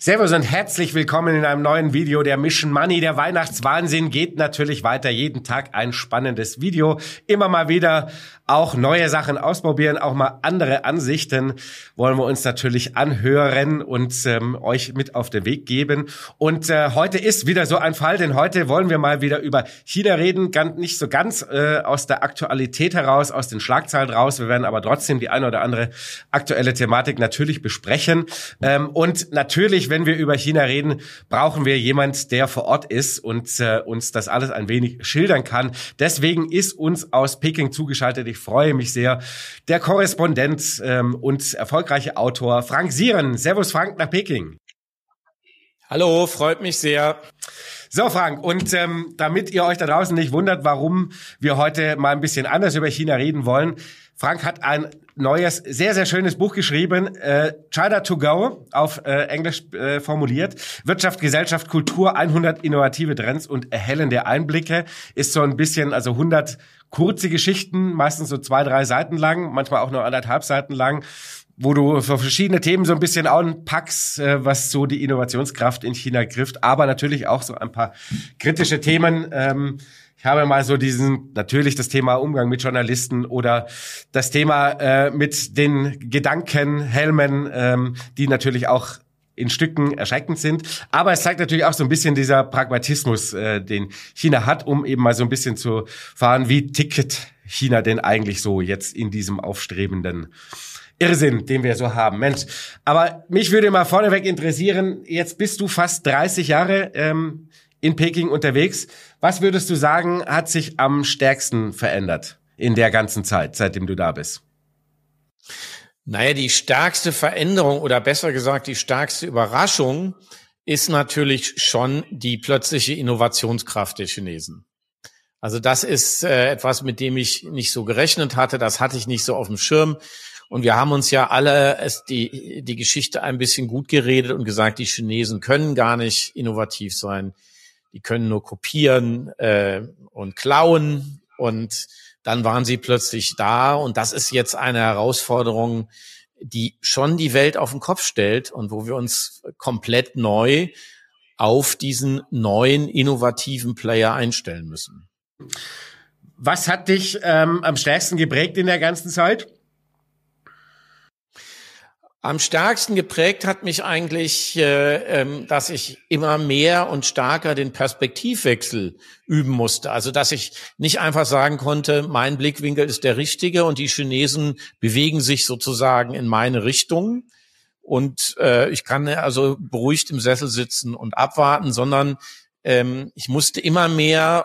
Servus und herzlich willkommen in einem neuen Video der Mission Money. Der Weihnachtswahnsinn geht natürlich weiter. Jeden Tag ein spannendes Video. Immer mal wieder auch neue Sachen ausprobieren, auch mal andere Ansichten wollen wir uns natürlich anhören und ähm, euch mit auf den Weg geben. Und äh, heute ist wieder so ein Fall, denn heute wollen wir mal wieder über China reden, ganz, nicht so ganz äh, aus der Aktualität heraus, aus den Schlagzeilen raus. Wir werden aber trotzdem die eine oder andere aktuelle Thematik natürlich besprechen. Ähm, und natürlich, wenn wir über China reden, brauchen wir jemand, der vor Ort ist und äh, uns das alles ein wenig schildern kann. Deswegen ist uns aus Peking zugeschaltet. Ich freue mich sehr. Der Korrespondent ähm, und erfolgreiche Autor Frank Sieren. Servus Frank nach Peking. Hallo, freut mich sehr. So, Frank, und ähm, damit ihr euch da draußen nicht wundert, warum wir heute mal ein bisschen anders über China reden wollen, Frank hat ein neues, sehr, sehr schönes Buch geschrieben, äh, China to Go, auf äh, Englisch äh, formuliert. Wirtschaft, Gesellschaft, Kultur, 100 innovative Trends und erhellende Einblicke. Ist so ein bisschen, also 100 kurze Geschichten, meistens so zwei, drei Seiten lang, manchmal auch nur anderthalb Seiten lang wo du für verschiedene Themen so ein bisschen anpackst, äh, was so die Innovationskraft in China grifft, aber natürlich auch so ein paar kritische Themen. Ähm, ich habe mal so diesen, natürlich das Thema Umgang mit Journalisten oder das Thema äh, mit den Gedankenhelmen, ähm, die natürlich auch in Stücken erschreckend sind. Aber es zeigt natürlich auch so ein bisschen dieser Pragmatismus, äh, den China hat, um eben mal so ein bisschen zu fahren, wie tickt China denn eigentlich so jetzt in diesem aufstrebenden Irrsinn, den wir so haben. Mensch, aber mich würde mal vorneweg interessieren, jetzt bist du fast 30 Jahre ähm, in Peking unterwegs. Was würdest du sagen, hat sich am stärksten verändert in der ganzen Zeit, seitdem du da bist? Naja, die stärkste Veränderung oder besser gesagt die stärkste Überraschung ist natürlich schon die plötzliche Innovationskraft der Chinesen. Also das ist äh, etwas, mit dem ich nicht so gerechnet hatte. Das hatte ich nicht so auf dem Schirm. Und wir haben uns ja alle es die, die Geschichte ein bisschen gut geredet und gesagt, die Chinesen können gar nicht innovativ sein. Die können nur kopieren äh, und klauen und dann waren sie plötzlich da und das ist jetzt eine Herausforderung, die schon die Welt auf den Kopf stellt und wo wir uns komplett neu auf diesen neuen innovativen Player einstellen müssen. Was hat dich ähm, am stärksten geprägt in der ganzen Zeit? Am stärksten geprägt hat mich eigentlich, äh, ähm, dass ich immer mehr und stärker den Perspektivwechsel üben musste. Also dass ich nicht einfach sagen konnte, mein Blickwinkel ist der richtige und die Chinesen bewegen sich sozusagen in meine Richtung. Und äh, ich kann also beruhigt im Sessel sitzen und abwarten, sondern ähm, ich musste immer mehr,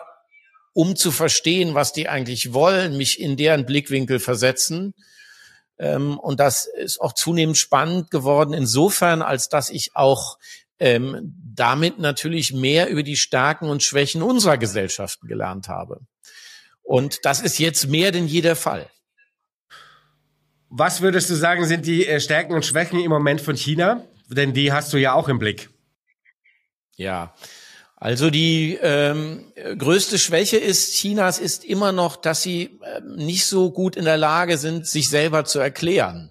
um zu verstehen, was die eigentlich wollen, mich in deren Blickwinkel versetzen ähm, und das ist auch zunehmend spannend geworden, insofern, als dass ich auch ähm, damit natürlich mehr über die Stärken und Schwächen unserer Gesellschaften gelernt habe. Und das ist jetzt mehr denn je der Fall. Was würdest du sagen, sind die äh, Stärken und Schwächen im Moment von China? Denn die hast du ja auch im Blick. Ja, also die ähm, größte Schwäche ist Chinas ist immer noch, dass sie äh, nicht so gut in der Lage sind, sich selber zu erklären.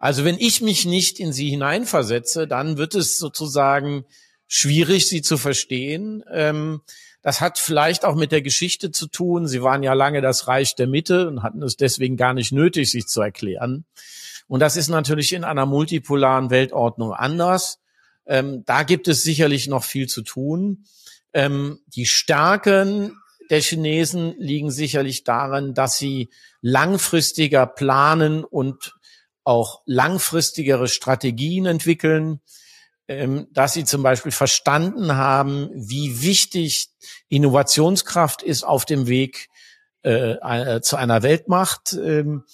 Also wenn ich mich nicht in sie hineinversetze, dann wird es sozusagen schwierig, sie zu verstehen. Ähm, das hat vielleicht auch mit der Geschichte zu tun. Sie waren ja lange das Reich der Mitte und hatten es deswegen gar nicht nötig, sich zu erklären. Und das ist natürlich in einer multipolaren Weltordnung anders. Ähm, da gibt es sicherlich noch viel zu tun. Ähm, die Stärken der Chinesen liegen sicherlich darin, dass sie langfristiger planen und auch langfristigere Strategien entwickeln, ähm, dass sie zum Beispiel verstanden haben, wie wichtig Innovationskraft ist auf dem Weg äh, äh zu einer Weltmacht. Ähm,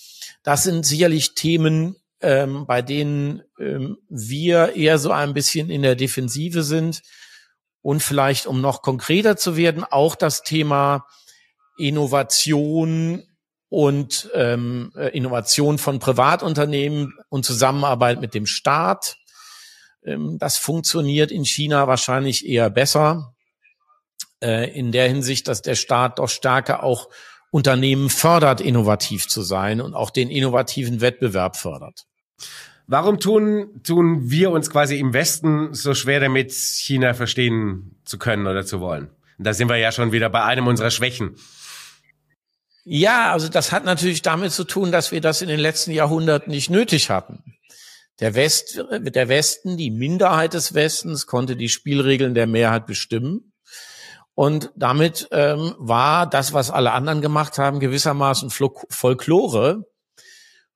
das sind sicherlich Themen, ähm, bei denen ähm, wir eher so ein bisschen in der Defensive sind. Und vielleicht, um noch konkreter zu werden, auch das Thema Innovation und ähm, äh, Innovation von Privatunternehmen und Zusammenarbeit mit dem Staat. Ähm, das funktioniert in China wahrscheinlich eher besser äh, in der Hinsicht, dass der Staat doch stärker auch Unternehmen fördert, innovativ zu sein und auch den innovativen Wettbewerb fördert. Warum tun, tun wir uns quasi im Westen so schwer damit, China verstehen zu können oder zu wollen? Da sind wir ja schon wieder bei einem unserer Schwächen. Ja, also das hat natürlich damit zu tun, dass wir das in den letzten Jahrhunderten nicht nötig hatten. Der, West, der Westen, die Minderheit des Westens, konnte die Spielregeln der Mehrheit bestimmen. Und damit ähm, war das, was alle anderen gemacht haben, gewissermaßen Folklore.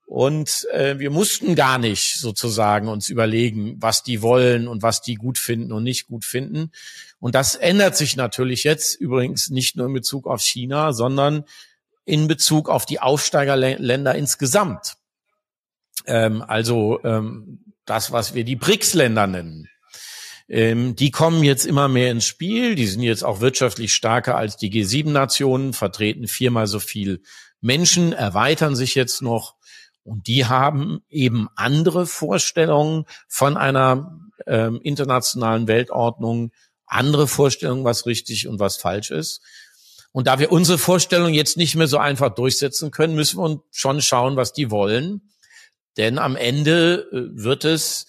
Und äh, wir mussten gar nicht sozusagen uns überlegen, was die wollen und was die gut finden und nicht gut finden. Und das ändert sich natürlich jetzt übrigens nicht nur in Bezug auf China, sondern in Bezug auf die Aufsteigerländer insgesamt. Ähm, also ähm, das, was wir die BRICS-Länder nennen. Ähm, die kommen jetzt immer mehr ins Spiel. Die sind jetzt auch wirtschaftlich stärker als die G7-Nationen, vertreten viermal so viel Menschen, erweitern sich jetzt noch. Und die haben eben andere Vorstellungen von einer ähm, internationalen Weltordnung, andere Vorstellungen, was richtig und was falsch ist. Und da wir unsere Vorstellung jetzt nicht mehr so einfach durchsetzen können, müssen wir schon schauen, was die wollen. Denn am Ende äh, wird es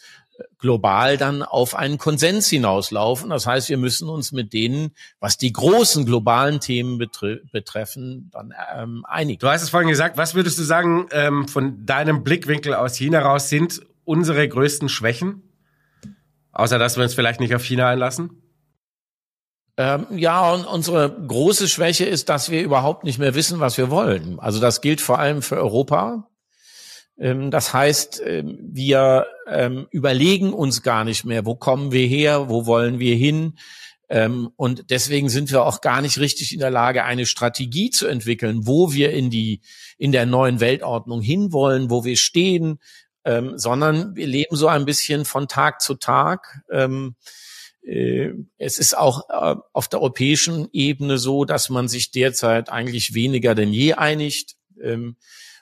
global dann auf einen Konsens hinauslaufen. Das heißt, wir müssen uns mit denen, was die großen globalen Themen betre betreffen, dann ähm, einigen. Du hast es vorhin gesagt. Was würdest du sagen, ähm, von deinem Blickwinkel aus China raus sind unsere größten Schwächen? Außer, dass wir uns vielleicht nicht auf China einlassen? Ähm, ja, und unsere große Schwäche ist, dass wir überhaupt nicht mehr wissen, was wir wollen. Also das gilt vor allem für Europa. Ähm, das heißt, ähm, wir ähm, überlegen uns gar nicht mehr, wo kommen wir her, wo wollen wir hin. Und deswegen sind wir auch gar nicht richtig in der Lage, eine Strategie zu entwickeln, wo wir in die, in der neuen Weltordnung hinwollen, wo wir stehen, sondern wir leben so ein bisschen von Tag zu Tag. Äh, es ist auch äh, auf der europäischen Ebene so, dass man sich derzeit eigentlich weniger denn je einigt.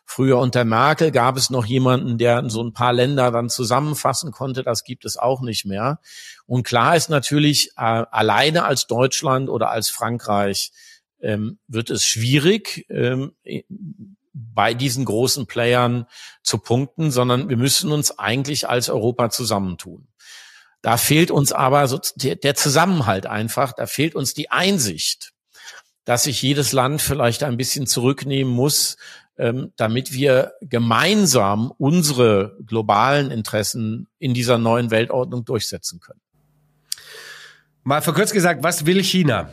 Früher unter Merkel gab es noch jemanden, der so ein paar Länder dann zusammenfassen konnte. Das gibt es auch nicht mehr. Und klar ist natürlich, äh, alleine als Deutschland oder als Frankreich ähm, wird es schwierig, ähm, bei diesen großen Playern zu punkten, sondern wir müssen uns eigentlich als Europa zusammentun. Da fehlt uns aber so der Zusammenhalt einfach, da fehlt uns die Einsicht, dass sich jedes Land vielleicht ein bisschen zurücknehmen muss, ähm, damit wir gemeinsam unsere globalen Interessen in dieser neuen Weltordnung durchsetzen können. Mal verkürzt gesagt, was will China?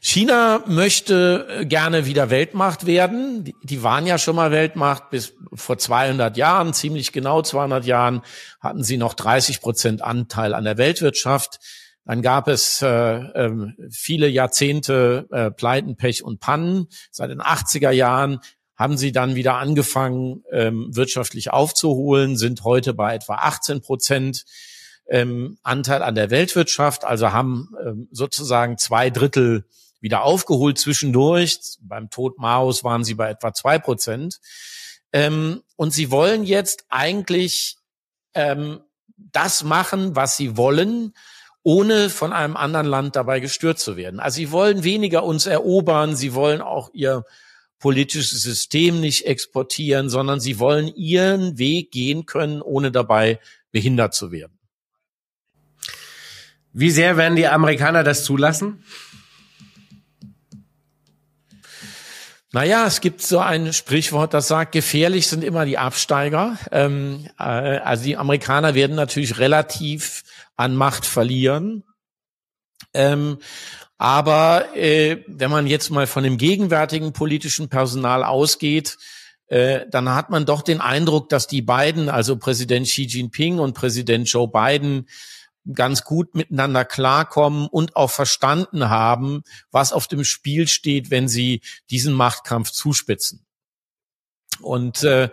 China möchte äh, gerne wieder Weltmacht werden. Die, die, waren ja schon mal Weltmacht bis vor 200 Jahren, ziemlich genau 200 Jahren hatten sie noch 30 Prozent Anteil an der Weltwirtschaft. Dann gab es äh, äh, viele Jahrzehnte äh, Pleiten, Pech und Pannen. Seit den 80er Jahren haben sie dann wieder angefangen, ähm, wirtschaftlich aufzuholen, sind heute bei etwa 18 Prozent ähm, Anteil an der Weltwirtschaft, also haben ähm, sozusagen zwei Drittel wieder aufgeholt zwischendurch. Beim Tod Maos waren sie bei etwa zwei Prozent. Ähm, und sie wollen jetzt eigentlich ähm, das machen, was sie wollen, ohne von einem anderen Land dabei gestört zu werden. Also sie wollen weniger uns erobern, sie wollen auch ihr politisches System nicht exportieren, sondern sie wollen ihren Weg gehen können, ohne dabei behindert zu werden. Wie sehr werden die Amerikaner das zulassen? Naja, es gibt so ein Sprichwort, das sagt, gefährlich sind immer die Absteiger. Ähm, äh, also die Amerikaner werden natürlich relativ an Macht verlieren. Ähm, aber äh, wenn man jetzt mal von dem gegenwärtigen politischen Personal ausgeht, äh, dann hat man doch den Eindruck, dass die beiden, also Präsident Xi Jinping und Präsident Joe Biden, ganz gut miteinander klarkommen und auch verstanden haben, was auf dem Spiel steht, wenn sie diesen Machtkampf zuspitzen. Und äh,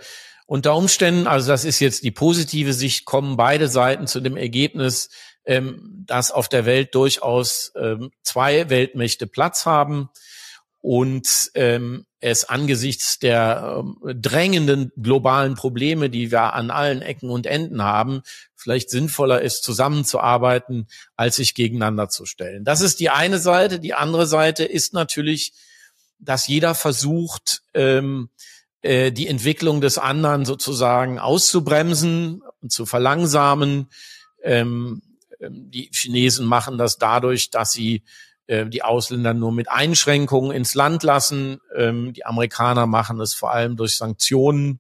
unter Umständen, also das ist jetzt die positive Sicht, kommen beide Seiten zu dem Ergebnis, ähm, dass auf der Welt durchaus ähm, zwei Weltmächte Platz haben und ähm, es angesichts der ähm, drängenden globalen Probleme, die wir an allen Ecken und Enden haben, vielleicht sinnvoller ist, zusammenzuarbeiten, als sich gegeneinander zu stellen. Das ist die eine Seite. Die andere Seite ist natürlich, dass jeder versucht, ähm, äh, die Entwicklung des anderen sozusagen auszubremsen und zu verlangsamen. Ähm, ähm, die Chinesen machen das dadurch, dass sie äh, die Ausländer nur mit Einschränkungen ins Land lassen. Ähm, die Amerikaner machen es vor allem durch Sanktionen.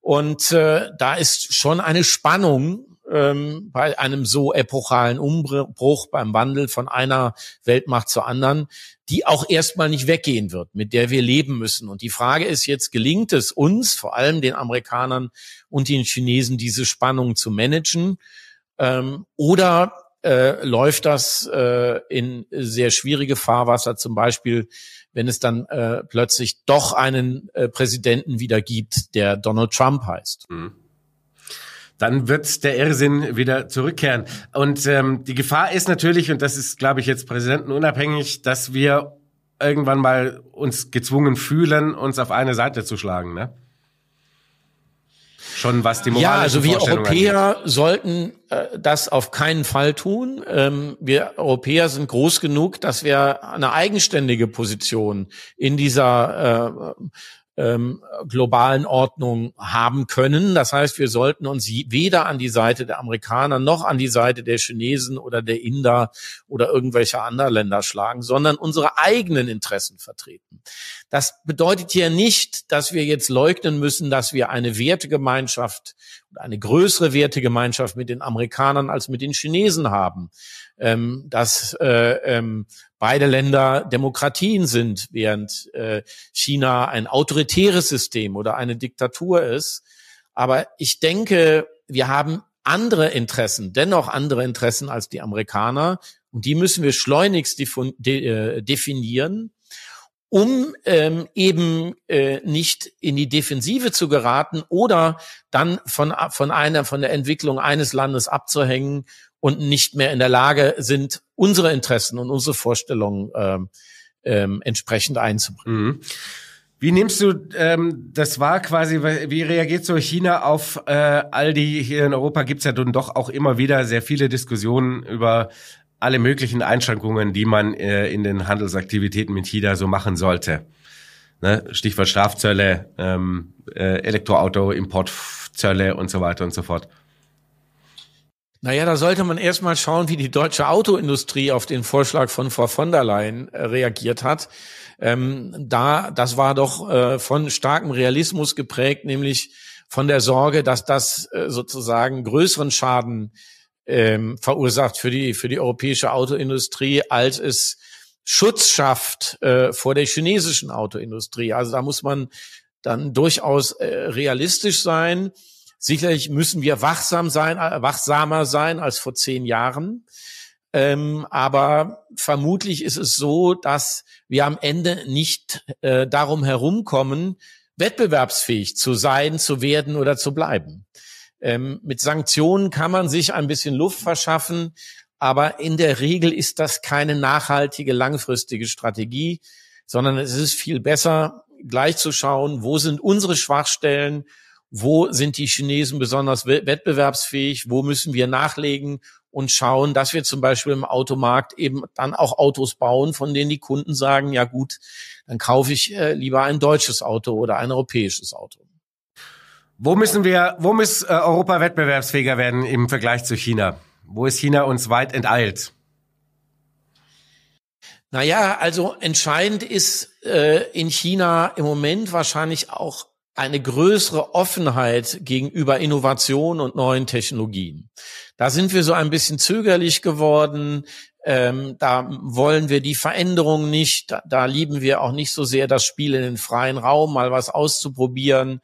Und äh, da ist schon eine Spannung ähm, bei einem so epochalen Umbruch, beim Wandel von einer Weltmacht zur anderen, die auch erstmal nicht weggehen wird, mit der wir leben müssen. Und die Frage ist jetzt, gelingt es uns, vor allem den Amerikanern und den Chinesen, diese Spannung zu managen? Ähm, oder äh, läuft das äh, in sehr schwierige Fahrwasser, zum Beispiel, wenn es dann äh, plötzlich doch einen äh, Präsidenten wieder gibt, der Donald Trump heißt. Mhm dann wird der Irrsinn wieder zurückkehren. Und ähm, die Gefahr ist natürlich, und das ist, glaube ich, jetzt präsidentenunabhängig, dass wir irgendwann mal uns gezwungen fühlen, uns auf eine Seite zu schlagen. Ne? schon was die moralische Ja, also wir Europäer angeht. sollten äh, das auf keinen Fall tun. Ähm, wir Europäer sind groß genug, dass wir eine eigenständige Position in dieser äh, ähm, globalen Ordnung haben können. Das heißt, wir sollten uns weder an die Seite der Amerikaner noch an die Seite der Chinesen oder der Inder oder irgendwelcher anderer Länder schlagen, sondern unsere eigenen Interessen vertreten. Das bedeutet hier nicht, dass wir jetzt leugnen müssen, dass wir eine Wertegemeinschaft eine größere Wertegemeinschaft mit den Amerikanern als mit den Chinesen haben, ähm, dass äh, ähm, beide Länder Demokratien sind, während äh, China ein autoritäres System oder eine Diktatur ist. Aber ich denke, wir haben andere Interessen, dennoch andere Interessen als die Amerikaner. Und die müssen wir schleunigst äh, definieren um ähm, eben äh, nicht in die Defensive zu geraten oder dann von, von einer, von der Entwicklung eines Landes abzuhängen und nicht mehr in der Lage sind, unsere Interessen und unsere Vorstellungen ähm, ähm, entsprechend einzubringen. Mhm. Wie nimmst du ähm, das wahr quasi, wie reagiert so China auf äh, all die, hier in Europa gibt's ja dann doch auch immer wieder sehr viele Diskussionen über alle möglichen Einschränkungen, die man äh, in den Handelsaktivitäten mit China so machen sollte. Ne? Stichwort Strafzölle, ähm, äh, Elektroauto, Importzölle und so weiter und so fort. Naja, da sollte man erstmal schauen, wie die deutsche Autoindustrie auf den Vorschlag von Frau von der Leyen äh, reagiert hat. Ähm, da, das war doch äh, von starkem Realismus geprägt, nämlich von der Sorge, dass das äh, sozusagen größeren Schaden ähm, verursacht für die, für die europäische Autoindustrie, als es Schutz schafft äh, vor der chinesischen Autoindustrie. Also da muss man dann durchaus äh, realistisch sein. Sicherlich müssen wir wachsam sein, äh, wachsamer sein als vor zehn Jahren. Ähm, aber vermutlich ist es so, dass wir am Ende nicht äh, darum herumkommen, wettbewerbsfähig zu sein, zu werden oder zu bleiben. Ähm, mit Sanktionen kann man sich ein bisschen Luft verschaffen, aber in der Regel ist das keine nachhaltige, langfristige Strategie, sondern es ist viel besser, gleich zu schauen, wo sind unsere Schwachstellen, wo sind die Chinesen besonders wettbewerbsfähig, wo müssen wir nachlegen und schauen, dass wir zum Beispiel im Automarkt eben dann auch Autos bauen, von denen die Kunden sagen, ja gut, dann kaufe ich äh, lieber ein deutsches Auto oder ein europäisches Auto. Wo müssen wir, wo muss äh, Europa wettbewerbsfähiger werden im Vergleich zu China? Wo ist China uns weit enteilt? Naja, also entscheidend ist äh, in China im Moment wahrscheinlich auch eine größere Offenheit gegenüber Innovation und neuen Technologien. Da sind wir so ein bisschen zögerlich geworden. Ähm, da wollen wir die Veränderung nicht. Da, da lieben wir auch nicht so sehr das Spiel in den freien Raum, mal was auszuprobieren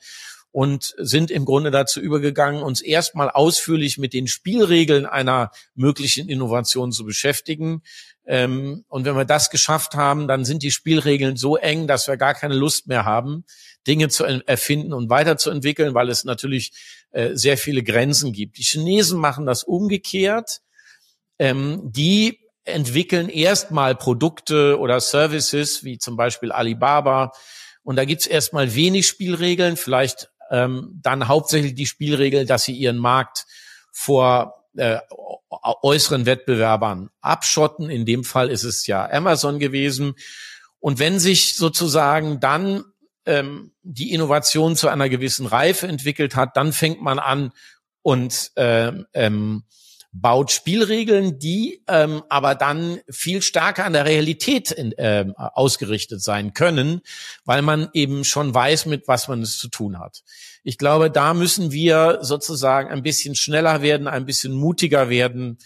und sind im Grunde dazu übergegangen, uns erstmal ausführlich mit den Spielregeln einer möglichen Innovation zu beschäftigen. Ähm, und wenn wir das geschafft haben, dann sind die Spielregeln so eng, dass wir gar keine Lust mehr haben, Dinge zu erfinden und weiterzuentwickeln, weil es natürlich äh, sehr viele Grenzen gibt. Die Chinesen machen das umgekehrt. Ähm, die entwickeln erstmal Produkte oder Services, wie zum Beispiel Alibaba. Und da gibt's erstmal wenig Spielregeln, vielleicht ähm, dann hauptsächlich die Spielregel, dass sie ihren Markt vor äh, äußeren Wettbewerbern abschotten. In dem Fall ist es ja Amazon gewesen. Und wenn sich sozusagen dann ähm, die Innovation zu einer gewissen Reife entwickelt hat, dann fängt man an und ähm, ähm, baut Spielregeln, die ähm, aber dann viel stärker an der Realität in, äh, ausgerichtet sein können, weil man eben schon weiß, mit was man es zu tun hat. Ich glaube, da müssen wir sozusagen ein bisschen schneller werden, ein bisschen mutiger werden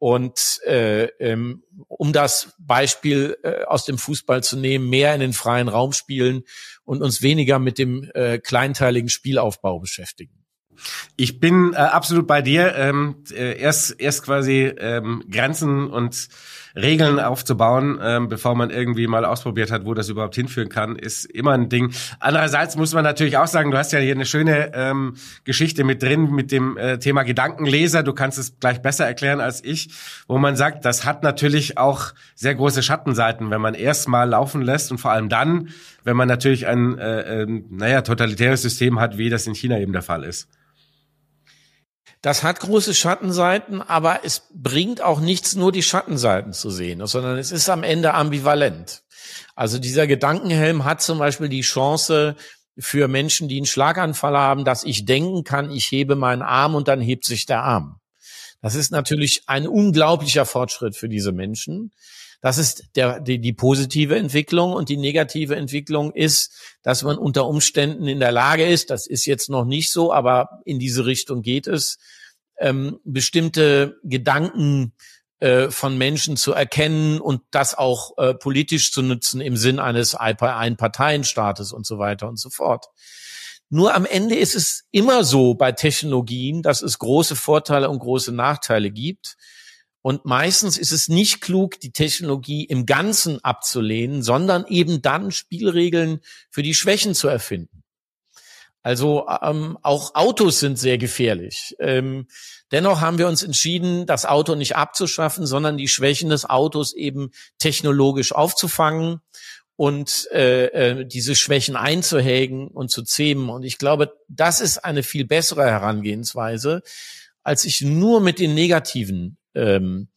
und äh, ähm, um das Beispiel äh, aus dem Fußball zu nehmen, mehr in den freien Raum spielen und uns weniger mit dem äh, kleinteiligen Spielaufbau beschäftigen. Ich bin äh, absolut bei dir. Ähm, äh, erst, erst quasi ähm, Grenzen und Regeln aufzubauen, ähm, bevor man irgendwie mal ausprobiert hat, wo das überhaupt hinführen kann, ist immer ein Ding. Andererseits muss man natürlich auch sagen, du hast ja hier eine schöne ähm, Geschichte mit drin mit dem äh, Thema Gedankenleser. Du kannst es gleich besser erklären als ich, wo man sagt, das hat natürlich auch sehr große Schattenseiten, wenn man erst mal laufen lässt und vor allem dann, wenn man natürlich ein, äh, äh, naja, totalitäres System hat, wie das in China eben der Fall ist. Das hat große Schattenseiten, aber es bringt auch nichts, nur die Schattenseiten zu sehen, sondern es ist am Ende ambivalent. Also dieser Gedankenhelm hat zum Beispiel die Chance für Menschen, die einen Schlaganfall haben, dass ich denken kann, ich hebe meinen Arm und dann hebt sich der Arm. Das ist natürlich ein unglaublicher Fortschritt für diese Menschen. Das ist der, die, die positive Entwicklung und die negative Entwicklung ist, dass man unter Umständen in der Lage ist, das ist jetzt noch nicht so, aber in diese Richtung geht es, ähm, bestimmte Gedanken äh, von Menschen zu erkennen und das auch äh, politisch zu nutzen im Sinn eines Einparteienstaates und so weiter und so fort. Nur am Ende ist es immer so bei Technologien, dass es große Vorteile und große Nachteile gibt. Und meistens ist es nicht klug, die Technologie im Ganzen abzulehnen, sondern eben dann Spielregeln für die Schwächen zu erfinden. Also ähm, auch Autos sind sehr gefährlich. Ähm, dennoch haben wir uns entschieden, das Auto nicht abzuschaffen, sondern die Schwächen des Autos eben technologisch aufzufangen und äh, äh, diese Schwächen einzuhägen und zu zähmen. Und ich glaube, das ist eine viel bessere Herangehensweise, als sich nur mit den negativen ähm,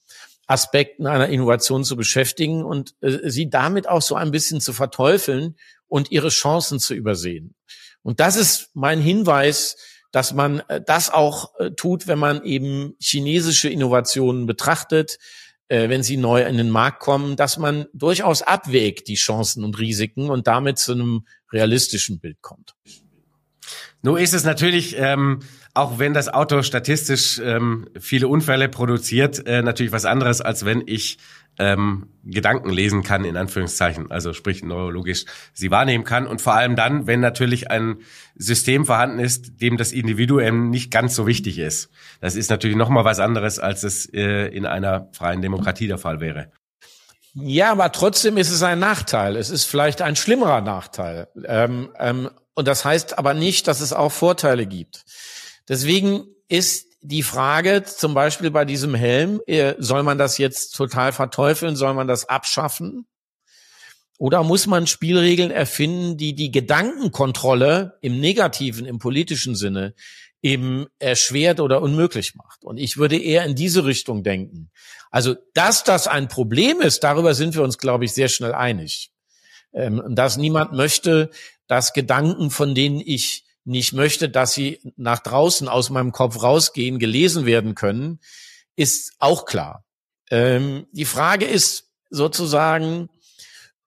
Aspekten einer Innovation zu beschäftigen und äh, sie damit auch so ein bisschen zu verteufeln und ihre Chancen zu übersehen. Und das ist mein Hinweis, dass man äh, das auch äh, tut, wenn man eben chinesische Innovationen betrachtet, äh, wenn sie neu in den Markt kommen, dass man durchaus abwägt die Chancen und Risiken und damit zu einem realistischen Bild kommt. Nun ist es natürlich, ähm, auch wenn das Auto statistisch ähm, viele Unfälle produziert, äh, natürlich was anderes, als wenn ich ähm, Gedanken lesen kann, in Anführungszeichen, also sprich neurologisch sie wahrnehmen kann. Und vor allem dann, wenn natürlich ein System vorhanden ist, dem das Individuum nicht ganz so wichtig ist. Das ist natürlich nochmal was anderes, als es äh, in einer freien Demokratie der Fall wäre. Ja, aber trotzdem ist es ein Nachteil. Es ist vielleicht ein schlimmerer Nachteil. Ähm, ähm, und das heißt aber nicht, dass es auch Vorteile gibt. Deswegen ist die Frage zum Beispiel bei diesem Helm, äh, soll man das jetzt total verteufeln, soll man das abschaffen? Oder muss man Spielregeln erfinden, die die Gedankenkontrolle im negativen, im politischen Sinne eben erschwert oder unmöglich macht? Und ich würde eher in diese Richtung denken. Also, dass das ein Problem ist, darüber sind wir uns, glaube ich, sehr schnell einig. Ähm, dass niemand möchte, dass Gedanken, von denen ich nicht möchte, dass sie nach draußen aus meinem Kopf rausgehen, gelesen werden können, ist auch klar. Ähm, die Frage ist sozusagen,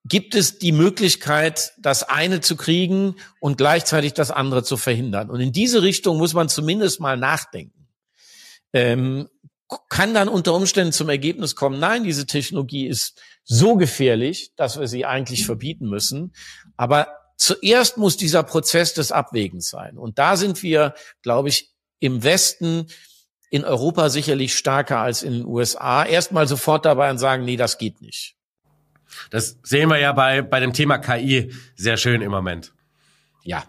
gibt es die Möglichkeit, das eine zu kriegen und gleichzeitig das andere zu verhindern? Und in diese Richtung muss man zumindest mal nachdenken. Ähm, kann dann unter Umständen zum Ergebnis kommen, nein, diese Technologie ist so gefährlich, dass wir sie eigentlich verbieten müssen. Aber zuerst muss dieser Prozess des Abwägens sein. Und da sind wir, glaube ich, im Westen, in Europa sicherlich stärker als in den USA. Erstmal sofort dabei und sagen, nee, das geht nicht. Das sehen wir ja bei, bei dem Thema KI sehr schön im Moment. Ja.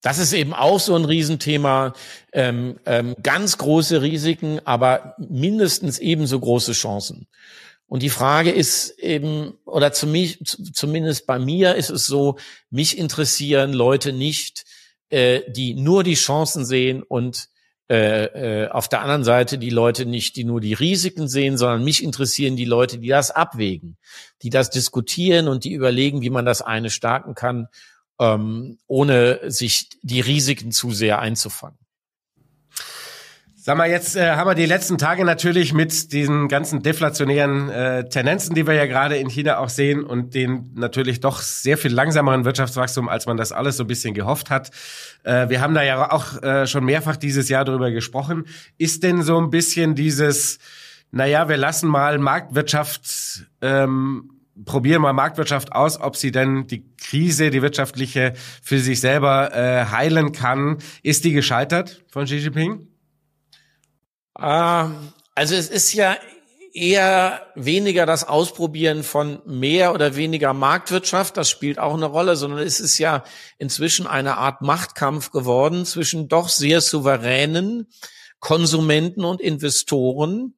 Das ist eben auch so ein Riesenthema. Ähm, ähm, ganz große Risiken, aber mindestens ebenso große Chancen. Und die Frage ist eben, oder zu mich, zumindest bei mir ist es so, mich interessieren Leute nicht, äh, die nur die Chancen sehen und äh, äh, auf der anderen Seite die Leute nicht, die nur die Risiken sehen, sondern mich interessieren die Leute, die das abwägen, die das diskutieren und die überlegen, wie man das eine starten kann. ähm, ohne sich die Risiken zu sehr einzufangen. Sag mal, jetzt äh, haben wir die letzten Tage natürlich mit diesen ganzen deflationären äh, Tendenzen, die wir ja gerade in China auch sehen und den natürlich doch sehr viel langsameren Wirtschaftswachstum, als man das alles so ein bisschen gehofft hat. Äh, wir haben da ja auch äh, schon mehrfach dieses Jahr darüber gesprochen. Ist denn so ein bisschen dieses, naja, wir lassen mal Marktwirtschaft ähm, probieren mal Marktwirtschaft aus, ob sie denn die Krise, die wirtschaftliche, für sich selber äh, heilen kann. Ist die gescheitert von Xi Jinping? Ähm, also es ist ja eher weniger das Ausprobieren von mehr oder weniger Marktwirtschaft, das spielt auch eine Rolle, sondern es ist ja inzwischen eine Art Machtkampf geworden zwischen doch sehr souveränen Konsumenten und Investoren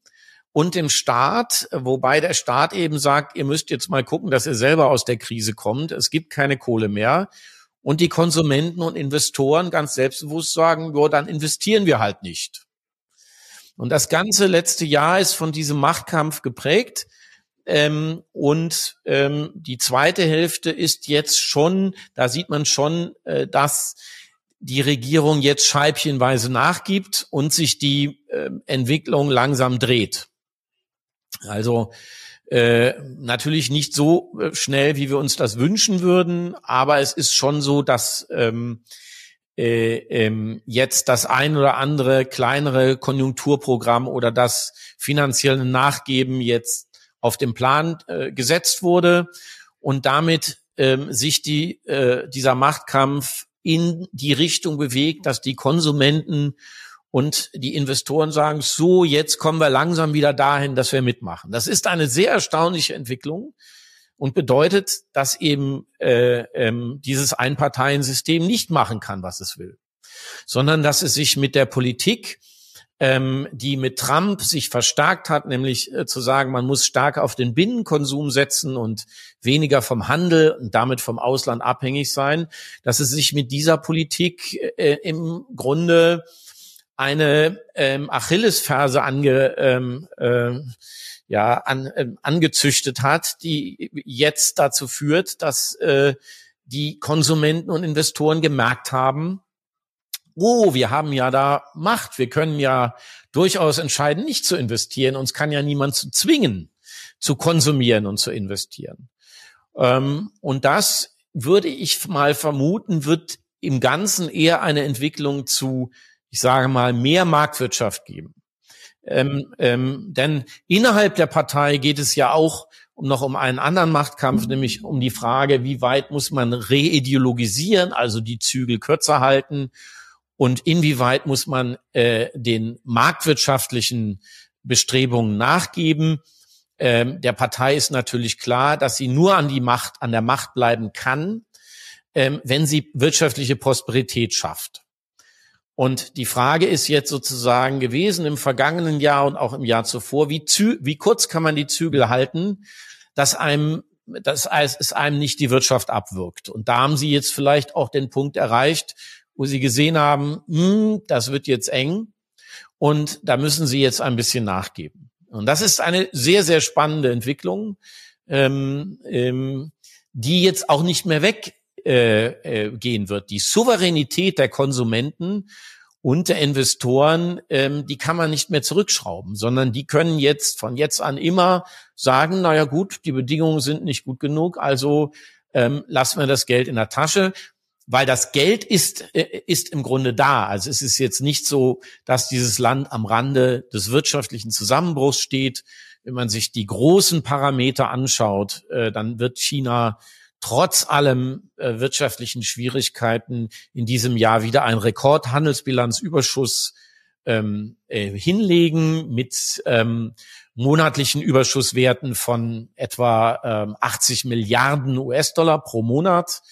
und dem Staat, wobei der Staat eben sagt, ihr müsst jetzt mal gucken, dass ihr selber aus der Krise kommt. Es gibt keine Kohle mehr. Und die Konsumenten und Investoren ganz selbstbewusst sagen, ja, dann investieren wir halt nicht. Und das ganze letzte Jahr ist von diesem Machtkampf geprägt. Ähm, und ähm, die zweite Hälfte ist jetzt schon, da sieht man schon, äh, dass die Regierung jetzt scheibchenweise nachgibt und sich die äh, Entwicklung langsam dreht. Also äh, natürlich nicht so äh, schnell, wie wir uns das wünschen würden, aber es ist schon so, dass ähm, äh, ähm, jetzt das ein oder andere kleinere Konjunkturprogramm oder das finanzielle Nachgeben jetzt auf den Plan äh, gesetzt wurde und damit ähm, sich die, äh, dieser Machtkampf in die Richtung bewegt, dass die Konsumenten und die Investoren sagen, so, jetzt kommen wir langsam wieder dahin, dass wir mitmachen. Das ist eine sehr erstaunliche Entwicklung und bedeutet, dass eben äh, ähm, dieses Einparteiensystem nicht machen kann, was es will, sondern dass es sich mit der Politik, ähm, die mit Trump sich verstärkt hat, nämlich äh, zu sagen, man muss stark auf den Binnenkonsum setzen und weniger vom Handel und damit vom Ausland abhängig sein, dass es sich mit dieser Politik äh, im Grunde eine ähm, Achillesferse ange, ähm, äh, ja, an, äh, angezüchtet hat, die jetzt dazu führt, dass äh, die Konsumenten und Investoren gemerkt haben, oh, wir haben ja da Macht, wir können ja durchaus entscheiden, nicht zu investieren, uns kann ja niemand zu zwingen, zu konsumieren und zu investieren. Ähm, und das würde ich mal vermuten, wird im Ganzen eher eine Entwicklung zu, ich sage mal, mehr Marktwirtschaft geben. Ähm, ähm, denn innerhalb der Partei geht es ja auch noch um einen anderen Machtkampf, nämlich um die Frage, wie weit muss man reideologisieren, also die Zügel kürzer halten und inwieweit muss man äh, den marktwirtschaftlichen Bestrebungen nachgeben. Ähm, der Partei ist natürlich klar, dass sie nur an die Macht, an der Macht bleiben kann, ähm, wenn sie wirtschaftliche Prosperität schafft. Und die Frage ist jetzt sozusagen gewesen im vergangenen Jahr und auch im Jahr zuvor, wie, zü wie kurz kann man die Zügel halten, dass einem, dass es einem nicht die Wirtschaft abwirkt. Und da haben Sie jetzt vielleicht auch den Punkt erreicht, wo Sie gesehen haben, hm, das wird jetzt eng und da müssen Sie jetzt ein bisschen nachgeben. Und das ist eine sehr, sehr spannende Entwicklung, ähm, ähm, die jetzt auch nicht mehr weg äh, äh, gehen wird. Die Souveränität der Konsumenten und der Investoren, ähm, die kann man nicht mehr zurückschrauben, sondern die können jetzt von jetzt an immer sagen, naja gut, die Bedingungen sind nicht gut genug, also ähm, lassen wir das Geld in der Tasche, weil das Geld ist, äh, ist im Grunde da. Also es ist jetzt nicht so, dass dieses Land am Rande des wirtschaftlichen Zusammenbruchs steht. Wenn man sich die großen Parameter anschaut, äh, dann wird China trotz allem äh, wirtschaftlichen Schwierigkeiten in diesem Jahr wieder einen Rekordhandelsbilanzüberschuss ähm, äh, hinlegen mit ähm, monatlichen Überschusswerten von etwa ähm, 80 Milliarden US-Dollar pro Monat.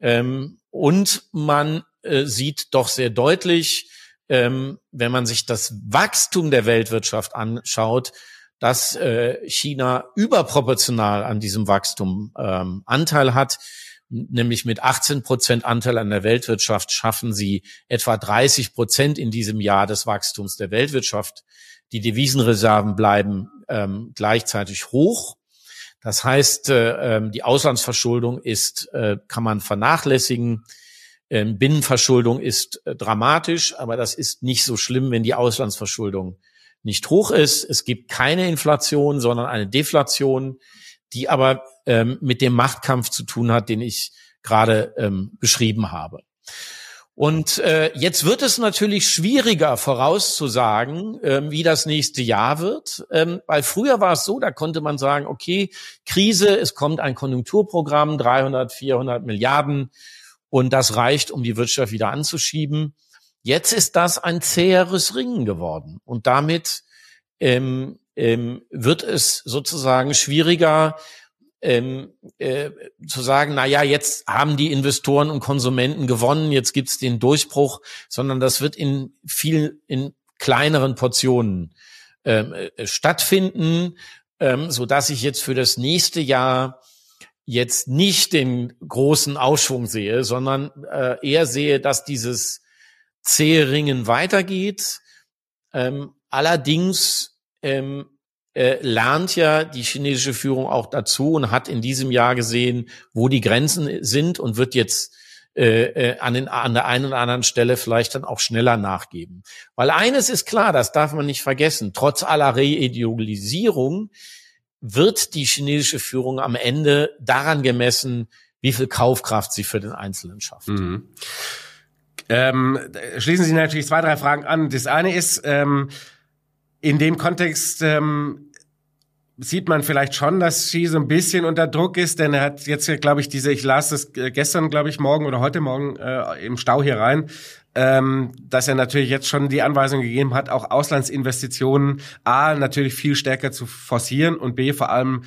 Ähm, und man äh, sieht doch sehr deutlich, ähm, wenn man sich das Wachstum der Weltwirtschaft anschaut, dass äh, China überproportional an diesem Wachstum ähm, Anteil hat. Nämlich mit 18 Prozent Anteil an der Weltwirtschaft schaffen sie etwa 30 Prozent in diesem Jahr des Wachstums der Weltwirtschaft. Die Devisenreserven bleiben ähm, gleichzeitig hoch. Das heißt, äh, ähm, die Auslandsverschuldung ist, äh, kann man vernachlässigen. Ähm, Binnenverschuldung ist äh, dramatisch, aber das ist nicht so schlimm, wenn die Auslandsverschuldung nicht hoch ist. Es gibt keine Inflation, sondern eine Deflation, die aber ähm, mit dem Machtkampf zu tun hat, den ich gerade ähm, beschrieben habe. Und äh, jetzt wird es natürlich schwieriger vorauszusagen, ähm, wie das nächste Jahr wird, ähm, weil früher war es so, da konnte man sagen, okay, Krise, es kommt ein Konjunkturprogramm, 300, 400 Milliarden und das reicht, um die Wirtschaft wieder anzuschieben. Jetzt ist das ein zäheres Ringen geworden. Und damit ähm, ähm, wird es sozusagen schwieriger, ähm, äh, zu sagen, na ja, jetzt haben die Investoren und Konsumenten gewonnen, jetzt gibt's den Durchbruch, sondern das wird in viel in kleineren Portionen ähm, äh, stattfinden, ähm, so dass ich jetzt für das nächste Jahr jetzt nicht den großen Aufschwung sehe, sondern äh, eher sehe, dass dieses zähe Ringen weitergeht. Ähm, allerdings ähm, äh, lernt ja die chinesische Führung auch dazu und hat in diesem Jahr gesehen, wo die Grenzen sind und wird jetzt äh, äh, an, den, an der einen oder anderen Stelle vielleicht dann auch schneller nachgeben. Weil eines ist klar, das darf man nicht vergessen, trotz aller Reideologisierung wird die chinesische Führung am Ende daran gemessen, wie viel Kaufkraft sie für den Einzelnen schafft. Mhm. Ähm, schließen Sie natürlich zwei, drei Fragen an. Das eine ist, ähm, in dem Kontext ähm, sieht man vielleicht schon, dass Xi so ein bisschen unter Druck ist, denn er hat jetzt, glaube ich, diese, ich las das äh, gestern, glaube ich, morgen oder heute Morgen äh, im Stau hier rein, ähm, dass er natürlich jetzt schon die Anweisung gegeben hat, auch Auslandsinvestitionen A natürlich viel stärker zu forcieren und B vor allem